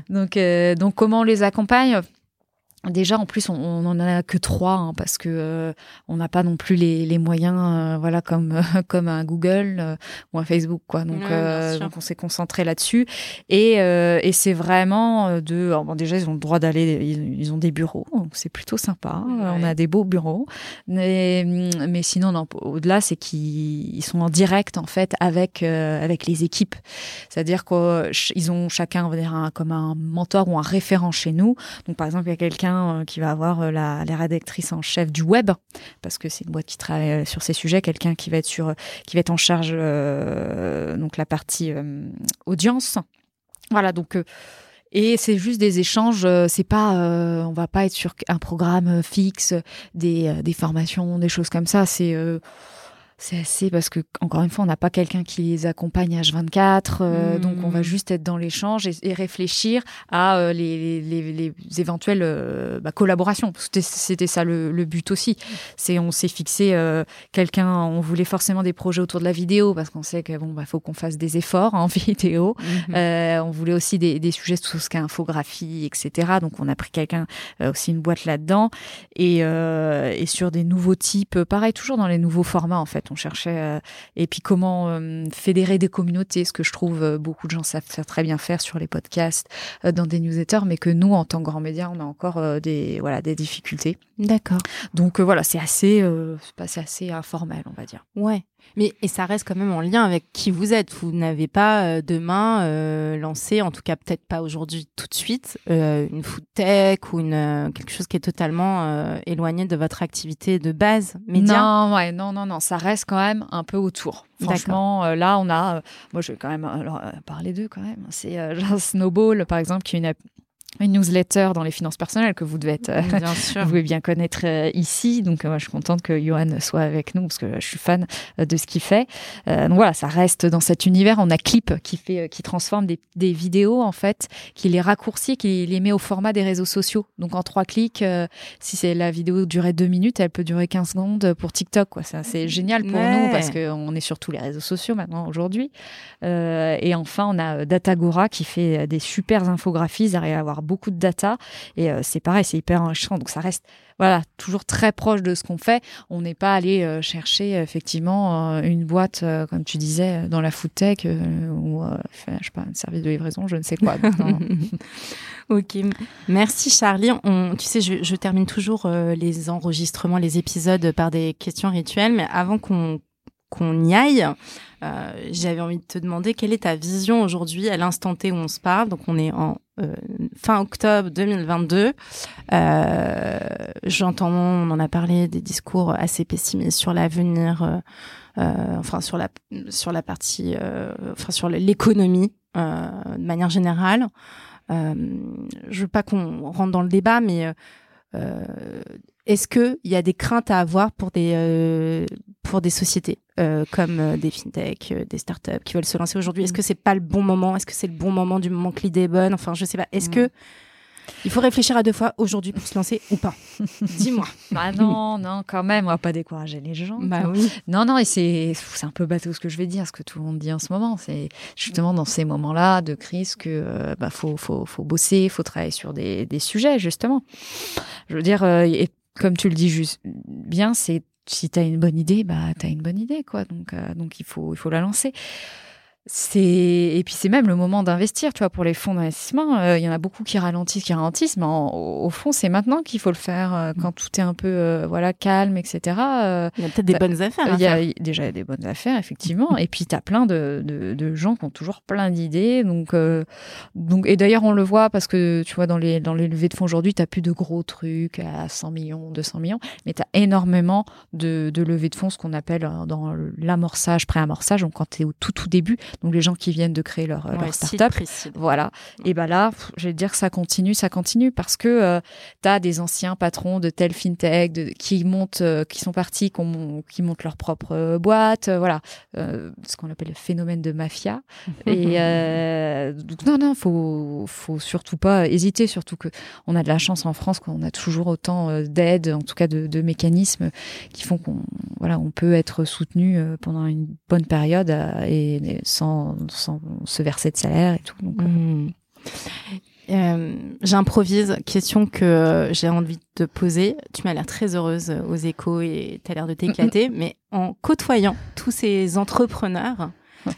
Donc donc comment on les accompagne? Déjà, en plus, on n'en a que trois hein, parce que euh, on n'a pas non plus les, les moyens, euh, voilà, comme comme un Google euh, ou un Facebook, quoi. Donc, donc on s'est concentré là-dessus et, et c'est vraiment de. bon, déjà, ils ont le droit d'aller, ils, ont des bureaux, donc c'est plutôt sympa. On a des beaux bureaux, mais mais sinon, au-delà, c'est qu'ils sont en direct en fait avec avec les équipes. C'est-à-dire qu'ils ont chacun, on va dire, un, comme un mentor ou un référent chez nous. Donc, par exemple, il y a quelqu'un euh, qui va avoir euh, la, les rédactrices en chef du web, parce que c'est une boîte qui travaille euh, sur ces sujets, quelqu'un qui va être sur, qui va être en charge donc la partie audience. Voilà, donc et c'est juste des échanges, c'est pas, on va pas être sur un programme fixe, des, des formations, des choses comme ça. C'est c'est assez parce que encore une fois, on n'a pas quelqu'un qui les accompagne H24, euh, donc on va hmm. juste être dans l'échange et, réfléchir à euh, les, les, les, éventuelles euh, bah, collaborations. C'était ça le, le, but aussi. C'est on s'est fixé quelqu'un, on voulait forcément des projets autour de la vidéo parce qu'on sait que bon bah faut qu'on fasse des efforts en vidéo. Mhm. on voulait aussi des, des sujets sur ce qu'est infographie, etc. Donc on a pris quelqu'un aussi une boîte là-dedans et, et sur des nouveaux types, pareil toujours dans les nouveaux formats en fait on cherchait euh, et puis comment euh, fédérer des communautés, ce que je trouve euh, beaucoup de gens savent très bien faire sur les podcasts, dans des newsletters, mais que nous, en tant que grands médias, on a encore des voilà des difficultés. D'accord. Donc voilà, c'est assez, c'est assez informel, on va dire. Ouais. Mais et ça reste quand même en lien avec qui vous êtes. Vous n'avez pas euh, demain euh, lancé, en tout cas peut-être pas aujourd'hui tout de suite, euh, une food tech ou une quelque chose qui est totalement éloigné de votre activité de base média. Non, ouais, non, non, non, ça reste quand même un peu autour. Franchement, là, on a, moi, je vais quand même alors, parler d'eux quand même. C'est Snowball, par exemple, qui est une, une newsletter dans les finances personnelles que vous devez être, bien sûr. vous devez bien connaître euh, ici. Donc, moi, je suis contente que Johan soit avec nous parce que je suis fan euh, de ce qu'il fait. Euh, donc voilà, ça reste dans cet univers. On a Clip qui fait, qui transforme des, des, vidéos en fait, qui les raccourcit, qui les met au format des réseaux sociaux. Donc en trois clics, si c'est la vidéo durait deux minutes, elle peut durer 15 secondes pour TikTok. Quoi, c'est génial pour nous parce qu'on est sur tous les réseaux sociaux maintenant aujourd'hui. et enfin, on a Datagora qui fait des super infographies. À avoir beaucoup de data. Et c'est pareil, c'est hyper enrichissant. Donc ça reste voilà, toujours très proche de ce qu'on fait. On n'est pas allé euh, chercher effectivement euh, une boîte, euh, comme tu disais, dans la food tech ou je sais pas, un service de livraison, je ne sais quoi. ok, merci Charlie. Tu sais, je, termine toujours les enregistrements, les épisodes par des questions rituelles, mais avant qu'on qu'on y aille, euh, j'avais envie de te demander quelle est ta vision aujourd'hui à l'instant T où on se parle. Donc on est en euh, fin octobre 2022. Euh, J'entends, on en a parlé, des discours assez pessimistes sur l'avenir, euh, enfin sur la sur la partie, enfin sur l'économie de manière générale. je veux pas qu'on rentre dans le débat, mais est-ce qu'il y a des craintes à avoir pour des, pour des sociétés euh, comme euh, des fintech, euh, des startups qui veulent se lancer aujourd'hui? Est-ce mm. que c'est pas le bon moment? Est-ce que c'est le bon moment du moment que l'idée est bonne? Enfin, je sais pas. Est-ce mm. que il faut réfléchir à deux fois aujourd'hui pour se lancer ou pas? Dis-moi. Bah non, non, quand même, on va pas décourager les gens. Bah oui. Non, non, et c'est c'est un peu bateau ce que je vais dire, ce que tout le monde dit en ce moment. C'est justement dans ces moments-là de crise que bah faut faut faut bosser, faut travailler sur des des sujets justement. Je veux dire, et comme tu le dis juste bien, c'est si tu une bonne idée, bah tu une bonne idée quoi. Donc euh, donc il faut il faut la lancer c'est et puis c'est même le moment d'investir tu vois pour les fonds d'investissement. Euh, il y en a beaucoup qui ralentissent qui ralentissent mais au fond c'est maintenant qu'il faut le faire euh, quand tout est un peu euh, voilà calme etc il y a peut-être des bonnes affaires il y a déjà des bonnes affaires effectivement. Et puis tu as plein de, de, de, gens qui ont toujours plein d'idées. Donc donc et d'ailleurs on le voit parce que tu vois dans les dans les levées de fonds aujourd'hui tu plus de gros trucs à 100 millions 200 millions mais tu as énormément de, de levées de fonds ce qu'on appelle dans l'amorçage pré-amorçage donc quand tu es au tout tout début donc les gens qui viennent de créer leur, leur start-up. Voilà. Et ben là, je vais dire que ça continue, ça continue parce que euh, tu as des anciens patrons de tel fintech de, qui montent, euh, qui sont partis, qui montent leur propre euh, boîte, voilà, ce qu'on appelle le phénomène de mafia. Et donc non, non, faut, faut surtout pas hésiter, surtout que on a de la chance en France qu'on a toujours autant d'aide, en tout cas de, de mécanismes qui font qu'on, voilà, on peut être soutenu pendant une bonne période et sans, se verser de salaire et tout. Euh. Mmh. Euh, J'improvise, question que j'ai envie de te poser. Tu m'as l'air très heureuse aux échos et tu as l'air de t'éclater, mais en côtoyant tous ces entrepreneurs,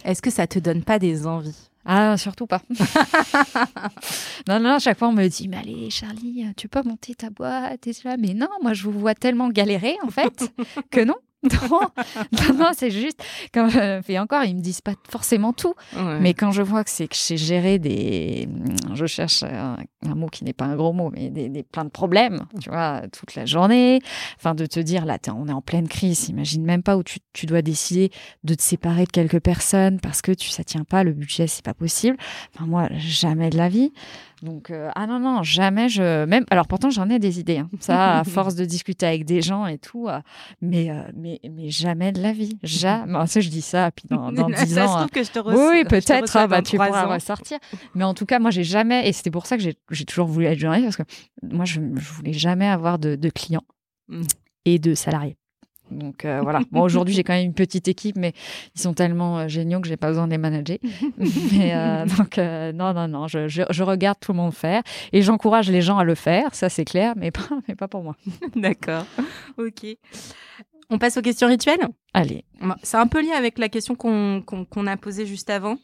est-ce que ça te donne pas des envies? Ah, surtout pas. non, non, à chaque fois on me dit, mais allez, Charlie, tu peux monter ta boîte et ça. Mais non, moi je vous vois tellement galérer en fait que non. Non, non, c'est juste. Quand, et encore, ils me disent pas forcément tout. Mais quand je vois que c'est que j'ai géré des. Je cherche un, mot qui n'est pas un gros mot, mais des, des, plein de problèmes, tu vois, toute la journée. Enfin, de te dire, là, on est en pleine crise. Imagine même pas où tu, tu, dois décider de te séparer de quelques personnes parce que tu, ça tient pas, le budget, c'est pas possible. Enfin, moi, jamais de la vie. Donc, euh, ah non, non, jamais je. Même, alors pourtant, j'en ai des idées. Hein. Ça, à force de discuter avec des gens et tout. Euh, mais, euh, mais, mais jamais de la vie. Jamais. ça, je dis ça, puis dans, dans 10 ans. Que je te oui, peut-être, ah, bah, tu pourras ressortir. Mais en tout cas, moi, j'ai jamais. Et c'était pour ça que j'ai toujours voulu être journaliste, parce que moi, je, je voulais jamais avoir de, de clients mmh. et de salariés. Donc euh, voilà. Bon, aujourd'hui, j'ai quand même une petite équipe, mais ils sont tellement euh, géniaux que j'ai pas besoin de les manager. mais euh, donc non, non, non, je, je, regarde tout le monde faire et j'encourage les gens à le faire, ça c'est clair, mais pas, mais pas pour moi. D'accord. Ok. On passe aux questions rituelles? Allez. C'est un peu lié avec la question qu'on qu'on a posée juste avant.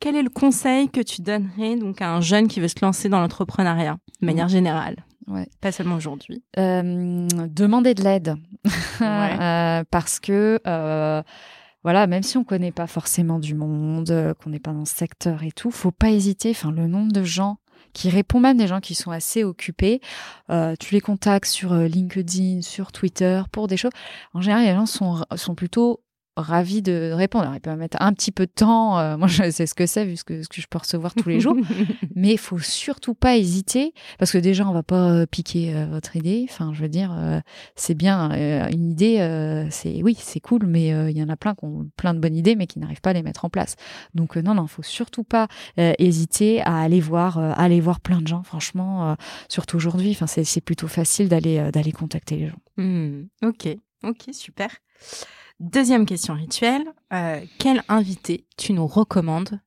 Quel est le conseil que tu donnerais donc à un jeune qui veut se lancer dans l'entrepreneuriat de manière générale? Ouais. Pas seulement aujourd'hui. Euh, demander de l'aide. euh, parce que, euh, voilà, même si on connaît pas forcément du monde, euh, qu'on n'est pas dans ce secteur et tout, faut pas hésiter. Enfin, le nombre de gens qui répondent, même des gens qui sont assez occupés, euh, tu les contactes sur LinkedIn, sur Twitter pour des choses. En général, les gens sont, sont plutôt ravi de répondre. Alors, il peut mettre un petit peu de temps. Euh, moi, je sais ce que c'est vu ce que, ce que je peux recevoir tous les jours. mais il faut surtout pas hésiter parce que déjà, on va pas euh, piquer euh, votre idée. Enfin, je veux dire, c'est bien une idée. c'est oui, c'est cool, mais il y en a plein qui ont plein de bonnes idées, mais qui n'arrivent pas à les mettre en place. Donc non, non, faut surtout pas hésiter à aller voir, aller voir plein de gens. Franchement, surtout aujourd'hui. Enfin, c'est plutôt facile d'aller d'aller contacter les gens. Mmh. ok, ok, super. Deuxième question rituelle. Euh, quel invité tu nous recommandes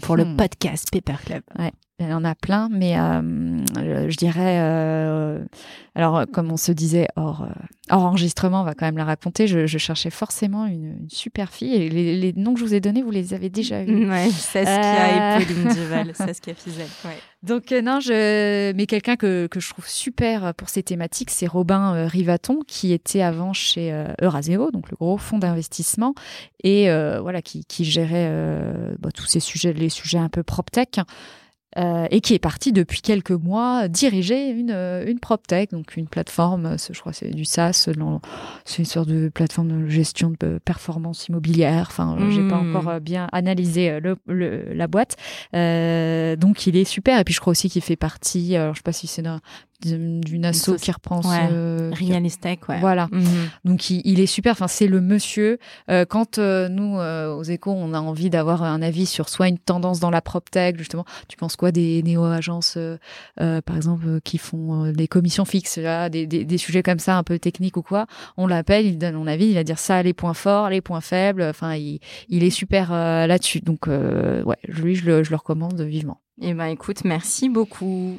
pour le podcast Paper Club? Ouais. Il y en a plein, mais je dirais, alors comme on se disait hors, hors enregistrement, on va quand même la raconter. Je, cherchais forcément une, super fille et les, noms que je vous ai donnés, vous les avez déjà vus. Ouais, Saskia et Pauline Duval, Saskia Fizel. Ouais. Donc non, je mais quelqu'un que, que, je trouve super pour ces thématiques, c'est Robin Rivaton qui était avant chez Euraseo, donc le gros fonds d'investissement et voilà qui, qui gérait bah, tous ces sujets, les sujets un peu prop tech. Euh, et qui est parti depuis quelques mois diriger une, euh, une PropTech, donc une plateforme, euh, je crois c'est du SaaS, c'est une sorte de plateforme de gestion de performance immobilière. Enfin, j'ai pas hmm. encore bien analysé le, la boîte. donc il est super. Et puis je crois aussi qu'il fait partie, alors je sais pas si c'est d'une asso qui reprend ouais. Realistech, ouais. Voilà. Mhm. Donc il, est super. Enfin, c'est le monsieur. Euh, quand euh, nous euh, aux Échos, on a envie d'avoir un avis sur soit une tendance dans la tech justement. Tu penses quoi des néo-agences, par exemple, qui font des commissions fixes, là, des, des, des, sujets comme ça, un peu techniques ou quoi? On l'appelle, il donne son avis, il va dire ça, les points forts, les points faibles. Enfin, il, il est super là-dessus. Donc ouais, lui, je le, je le recommande vivement. Eh ben, écoute, merci beaucoup.